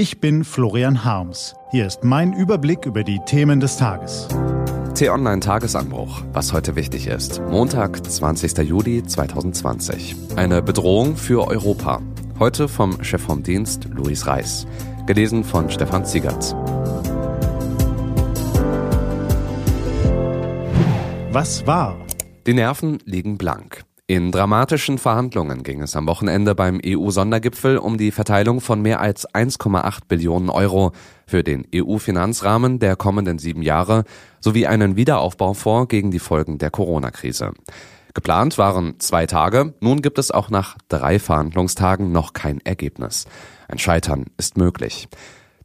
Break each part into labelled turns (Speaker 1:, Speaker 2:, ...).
Speaker 1: Ich bin Florian Harms. Hier ist mein Überblick über die Themen des Tages.
Speaker 2: T-Online Tagesanbruch, was heute wichtig ist. Montag, 20. Juli 2020. Eine Bedrohung für Europa. Heute vom Chef vom Dienst Luis Reis. Gelesen von Stefan Ziegert.
Speaker 1: Was war?
Speaker 2: Die Nerven liegen blank. In dramatischen Verhandlungen ging es am Wochenende beim EU-Sondergipfel um die Verteilung von mehr als 1,8 Billionen Euro für den EU-Finanzrahmen der kommenden sieben Jahre sowie einen Wiederaufbaufonds gegen die Folgen der Corona-Krise. Geplant waren zwei Tage, nun gibt es auch nach drei Verhandlungstagen noch kein Ergebnis. Ein Scheitern ist möglich.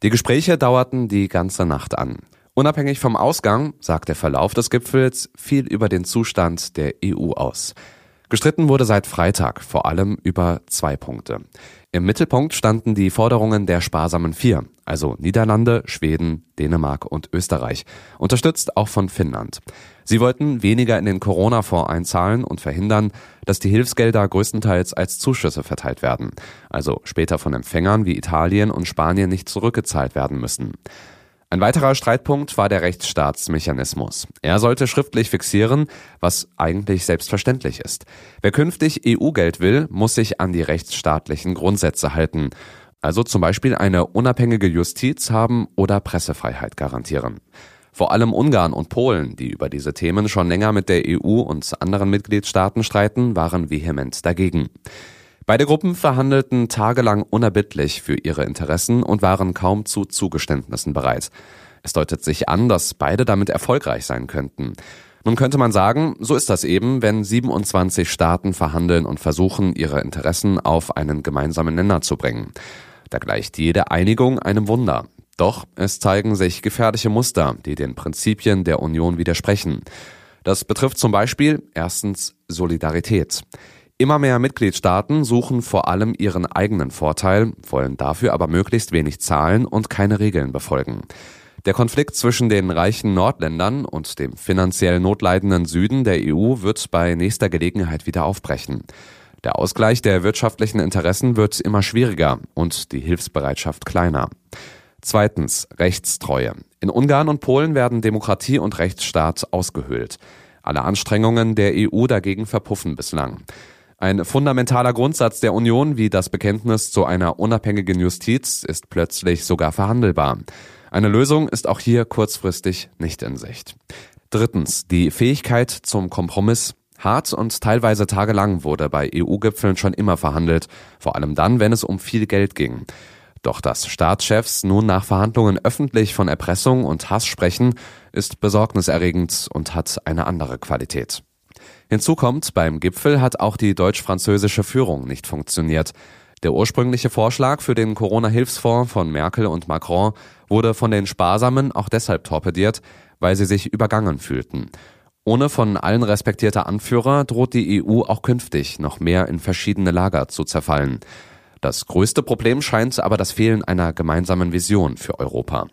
Speaker 2: Die Gespräche dauerten die ganze Nacht an. Unabhängig vom Ausgang sagt der Verlauf des Gipfels viel über den Zustand der EU aus. Gestritten wurde seit Freitag vor allem über zwei Punkte. Im Mittelpunkt standen die Forderungen der sparsamen Vier, also Niederlande, Schweden, Dänemark und Österreich, unterstützt auch von Finnland. Sie wollten weniger in den Corona-Fonds einzahlen und verhindern, dass die Hilfsgelder größtenteils als Zuschüsse verteilt werden, also später von Empfängern wie Italien und Spanien nicht zurückgezahlt werden müssen. Ein weiterer Streitpunkt war der Rechtsstaatsmechanismus. Er sollte schriftlich fixieren, was eigentlich selbstverständlich ist. Wer künftig EU-Geld will, muss sich an die rechtsstaatlichen Grundsätze halten. Also zum Beispiel eine unabhängige Justiz haben oder Pressefreiheit garantieren. Vor allem Ungarn und Polen, die über diese Themen schon länger mit der EU und anderen Mitgliedstaaten streiten, waren vehement dagegen. Beide Gruppen verhandelten tagelang unerbittlich für ihre Interessen und waren kaum zu Zugeständnissen bereit. Es deutet sich an, dass beide damit erfolgreich sein könnten. Nun könnte man sagen, so ist das eben, wenn 27 Staaten verhandeln und versuchen, ihre Interessen auf einen gemeinsamen Nenner zu bringen. Da gleicht jede Einigung einem Wunder. Doch es zeigen sich gefährliche Muster, die den Prinzipien der Union widersprechen. Das betrifft zum Beispiel erstens Solidarität. Immer mehr Mitgliedstaaten suchen vor allem ihren eigenen Vorteil, wollen dafür aber möglichst wenig zahlen und keine Regeln befolgen. Der Konflikt zwischen den reichen Nordländern und dem finanziell notleidenden Süden der EU wird bei nächster Gelegenheit wieder aufbrechen. Der Ausgleich der wirtschaftlichen Interessen wird immer schwieriger und die Hilfsbereitschaft kleiner. Zweitens Rechtstreue. In Ungarn und Polen werden Demokratie und Rechtsstaat ausgehöhlt. Alle Anstrengungen der EU dagegen verpuffen bislang. Ein fundamentaler Grundsatz der Union wie das Bekenntnis zu einer unabhängigen Justiz ist plötzlich sogar verhandelbar. Eine Lösung ist auch hier kurzfristig nicht in Sicht. Drittens, die Fähigkeit zum Kompromiss. Hart und teilweise tagelang wurde bei EU-Gipfeln schon immer verhandelt, vor allem dann, wenn es um viel Geld ging. Doch dass Staatschefs nun nach Verhandlungen öffentlich von Erpressung und Hass sprechen, ist besorgniserregend und hat eine andere Qualität. Hinzu kommt, beim Gipfel hat auch die deutsch-französische Führung nicht funktioniert. Der ursprüngliche Vorschlag für den Corona-Hilfsfonds von Merkel und Macron wurde von den Sparsamen auch deshalb torpediert, weil sie sich übergangen fühlten. Ohne von allen respektierter Anführer droht die EU auch künftig noch mehr in verschiedene Lager zu zerfallen. Das größte Problem scheint aber das Fehlen einer gemeinsamen Vision für Europa.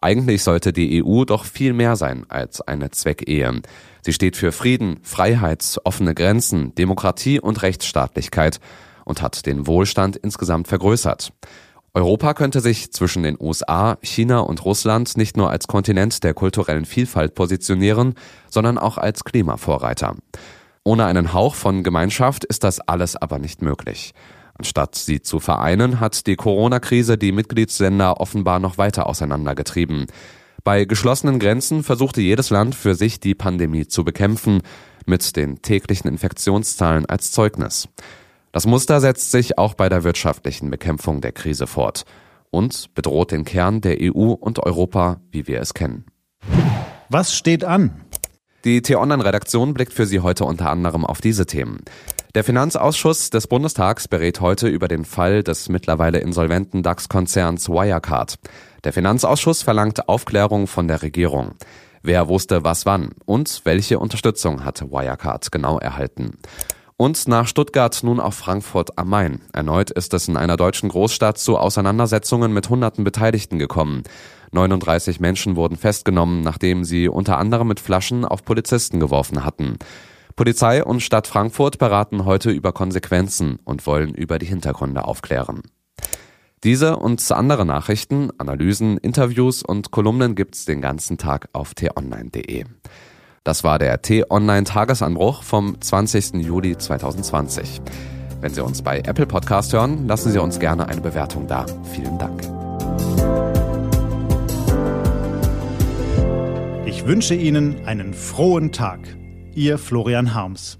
Speaker 2: Eigentlich sollte die EU doch viel mehr sein als eine Zweckehe. Sie steht für Frieden, Freiheit, offene Grenzen, Demokratie und Rechtsstaatlichkeit und hat den Wohlstand insgesamt vergrößert. Europa könnte sich zwischen den USA, China und Russland nicht nur als Kontinent der kulturellen Vielfalt positionieren, sondern auch als Klimavorreiter. Ohne einen Hauch von Gemeinschaft ist das alles aber nicht möglich. Anstatt sie zu vereinen, hat die Corona-Krise die Mitgliedsländer offenbar noch weiter auseinandergetrieben. Bei geschlossenen Grenzen versuchte jedes Land für sich die Pandemie zu bekämpfen, mit den täglichen Infektionszahlen als Zeugnis. Das Muster setzt sich auch bei der wirtschaftlichen Bekämpfung der Krise fort und bedroht den Kern der EU und Europa, wie wir es kennen.
Speaker 1: Was steht an?
Speaker 2: Die T-Online-Redaktion blickt für Sie heute unter anderem auf diese Themen. Der Finanzausschuss des Bundestags berät heute über den Fall des mittlerweile insolventen DAX-Konzerns Wirecard. Der Finanzausschuss verlangt Aufklärung von der Regierung. Wer wusste was wann und welche Unterstützung hat Wirecard genau erhalten? Und nach Stuttgart nun auf Frankfurt am Main. Erneut ist es in einer deutschen Großstadt zu Auseinandersetzungen mit hunderten Beteiligten gekommen. 39 Menschen wurden festgenommen, nachdem sie unter anderem mit Flaschen auf Polizisten geworfen hatten. Polizei und Stadt Frankfurt beraten heute über Konsequenzen und wollen über die Hintergründe aufklären. Diese und andere Nachrichten, Analysen, Interviews und Kolumnen gibt's den ganzen Tag auf t-online.de. Das war der T-Online Tagesanbruch vom 20. Juli 2020. Wenn Sie uns bei Apple Podcast hören, lassen Sie uns gerne eine Bewertung da. Vielen Dank.
Speaker 1: Ich wünsche Ihnen einen frohen Tag. Ihr Florian Harms.